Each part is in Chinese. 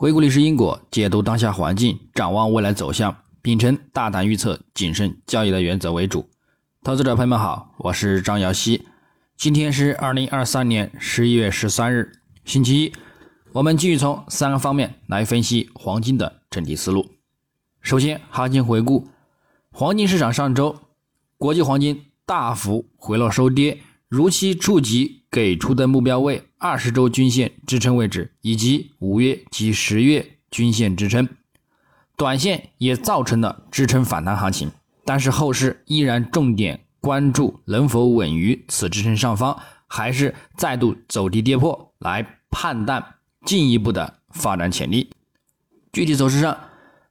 回顾历史因果，解读当下环境，展望未来走向，秉承大胆预测、谨慎交易的原则为主。投资者朋友们好，我是张瑶希。今天是二零二三年十一月十三日，星期一。我们继续从三个方面来分析黄金的整体思路。首先，行情回顾，黄金市场上周，国际黄金大幅回落收跌，如期触及给出的目标位。二十周均线支撑位置以及五月及十月均线支撑，短线也造成了支撑反弹行情，但是后市依然重点关注能否稳于此支撑上方，还是再度走低跌破来判断进一步的发展潜力。具体走势上，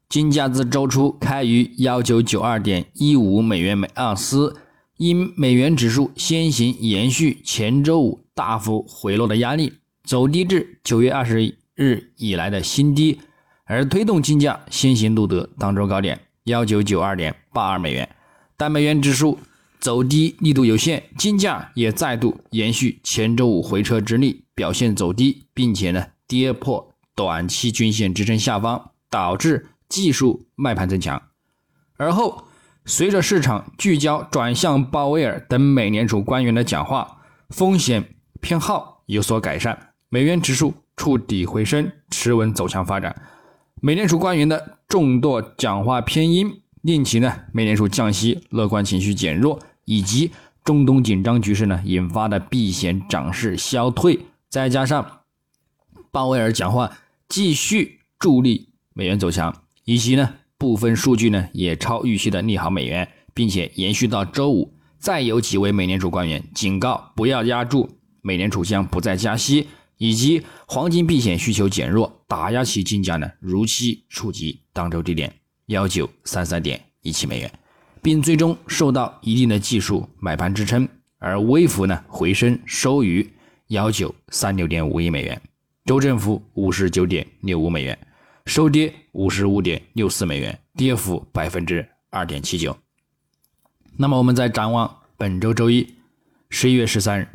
金价自周初开于幺九九二点一五美元每盎司。因美元指数先行延续前周五大幅回落的压力，走低至九月二十日以来的新低，而推动金价先行录得当周高点幺九九二点八二美元。但美元指数走低力度有限，金价也再度延续前周五回撤之力，表现走低，并且呢跌破短期均线支撑下方，导致技术卖盘增强，而后。随着市场聚焦转向鲍威尔等美联储官员的讲话，风险偏好有所改善，美元指数触底回升，持稳走强发展。美联储官员的众多讲话偏鹰，令其呢美联储降息乐观情绪减弱，以及中东紧张局势呢引发的避险涨势消退，再加上鲍威尔讲话继续助力美元走强，以及呢。部分数据呢也超预期的利好美元，并且延续到周五，再有几位美联储官员警告不要压住美联储将不再加息，以及黄金避险需求减弱，打压其金价呢如期触及当周低点幺九三三点一七美元，并最终受到一定的技术买盘支撑，而微幅呢回升收于幺九三六点五亿美元，周振幅五十九点六五美元。收跌五十五点六四美元，跌幅百分之二点七九。那么，我们再展望本周周一，十一月十三日，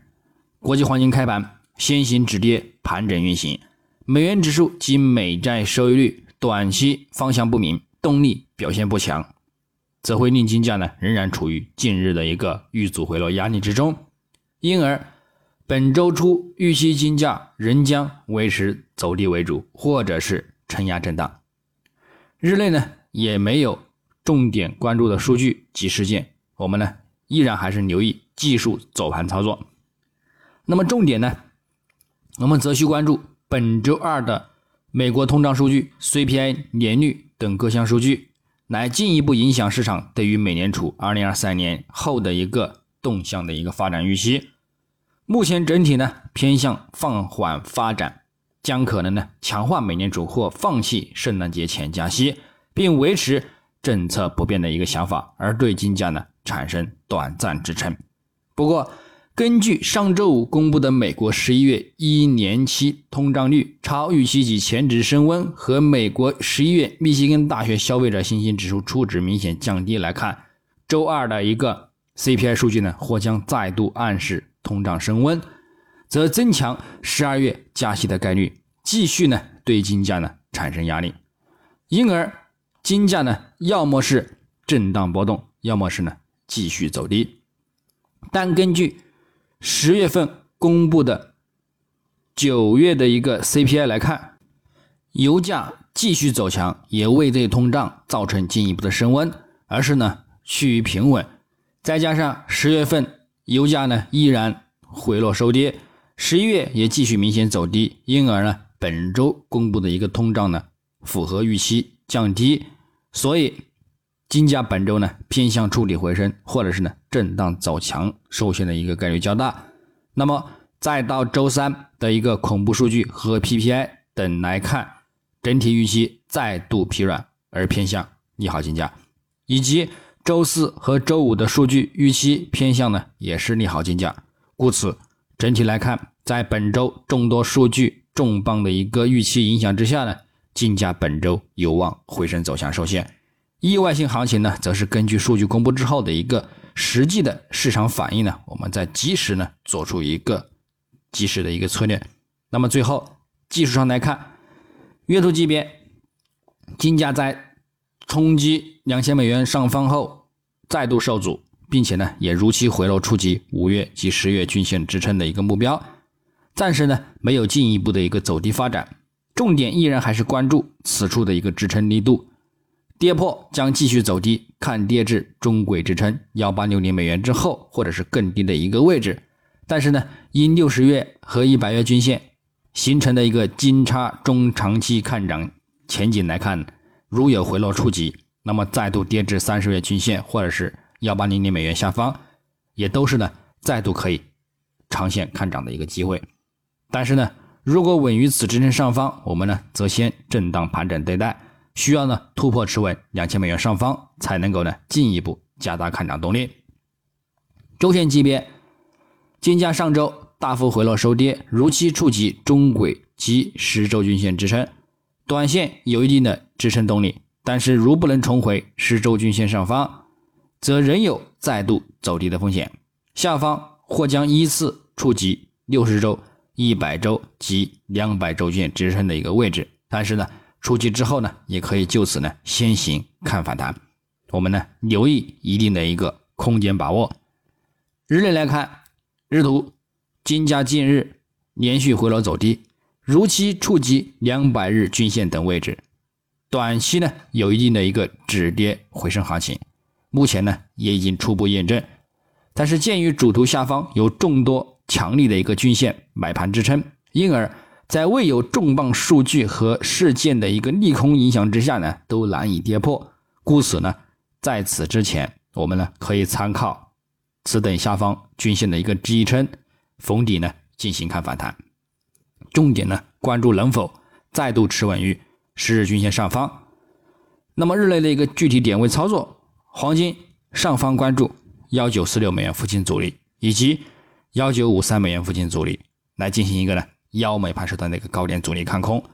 国际黄金开盘先行止跌盘整运行，美元指数及美债收益率短期方向不明，动力表现不强，则会令金价呢仍然处于近日的一个遇阻回落压力之中。因而，本周初预期金价仍将维持走低为主，或者是。承压震荡，日内呢也没有重点关注的数据及事件，我们呢依然还是留意技术走盘操作。那么重点呢，我们则需关注本周二的美国通胀数据、CPI 年率等各项数据，来进一步影响市场对于美联储2023年后的一个动向的一个发展预期。目前整体呢偏向放缓发展。将可能呢强化美联储或放弃圣诞节前加息，并维持政策不变的一个想法，而对金价呢产生短暂支撑。不过，根据上周五公布的美国十一月一年期通胀率超预期及前值升温，和美国十一月密歇根大学消费者信心指数初值明显降低来看，周二的一个 CPI 数据呢或将再度暗示通胀升温。则增强十二月加息的概率，继续呢对金价呢产生压力，因而金价呢要么是震荡波动，要么是呢继续走低。但根据十月份公布的九月的一个 CPI 来看，油价继续走强，也未对通胀造成进一步的升温，而是呢趋于平稳。再加上十月份油价呢依然回落收跌。十一月也继续明显走低，因而呢，本周公布的一个通胀呢符合预期降低，所以金价本周呢偏向触底回升，或者是呢震荡走强受限的一个概率较大。那么再到周三的一个恐怖数据和 PPI 等来看，整体预期再度疲软而偏向利好金价，以及周四和周五的数据预期偏向呢也是利好金价，故此整体来看。在本周众多数据重磅的一个预期影响之下呢，金价本周有望回升走向受限。意外性行情呢，则是根据数据公布之后的一个实际的市场反应呢，我们在及时呢做出一个及时的一个策略。那么最后技术上来看，月图级别，金价在冲击两千美元上方后再度受阻，并且呢也如期回落触及五月及十月均线支撑的一个目标，暂时呢没有进一步的一个走低发展，重点依然还是关注此处的一个支撑力度。跌破将继续走低，看跌至中轨支撑幺八六零美元之后，或者是更低的一个位置。但是呢，因六十月和一百月均线形成的一个金叉中长期看涨前景来看，如有回落触及，那么再度跌至三十月均线或者是幺八零零美元下方，也都是呢再度可以长线看涨的一个机会。但是呢，如果稳于此支撑上方，我们呢则先震荡盘整对待。需要呢突破持稳两千美元上方，才能够呢进一步加大看涨动力。周线级别，金价上周大幅回落收跌，如期触及中轨及十周均线支撑，短线有一定的支撑动力。但是如不能重回十周均线上方，则仍有再度走低的风险。下方或将依次触及六十周、一百周及两百周线支撑的一个位置。但是呢。出击之后呢，也可以就此呢先行看反弹，我们呢留意一定的一个空间把握。日内来看，日图金价近日连续回落走低，如期触及两百日均线等位置，短期呢有一定的一个止跌回升行情，目前呢也已经初步验证。但是鉴于主图下方有众多强力的一个均线买盘支撑，因而。在未有重磅数据和事件的一个利空影响之下呢，都难以跌破。故此呢，在此之前，我们呢可以参考此等下方均线的一个支撑逢底呢进行看反弹。重点呢关注能否再度持稳于十日均线上方。那么日内的一个具体点位操作，黄金上方关注幺九四六美元附近阻力以及幺九五三美元附近阻力来进行一个呢。幺美盘时段的一个高点阻力看空，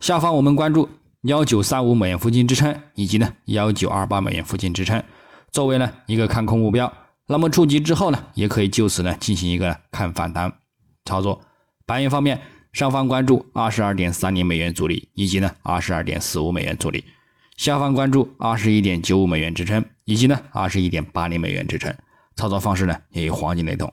下方我们关注幺九三五美元附近支撑，以及呢幺九二八美元附近支撑，作为呢一个看空目标。那么触及之后呢，也可以就此呢进行一个看反弹操作。白银方面，上方关注二十二点三零美元阻力，以及呢二十二点四五美元阻力；下方关注二十一点九五美元支撑，以及呢二十一点八零美元支撑。操作方式呢也与黄金雷同。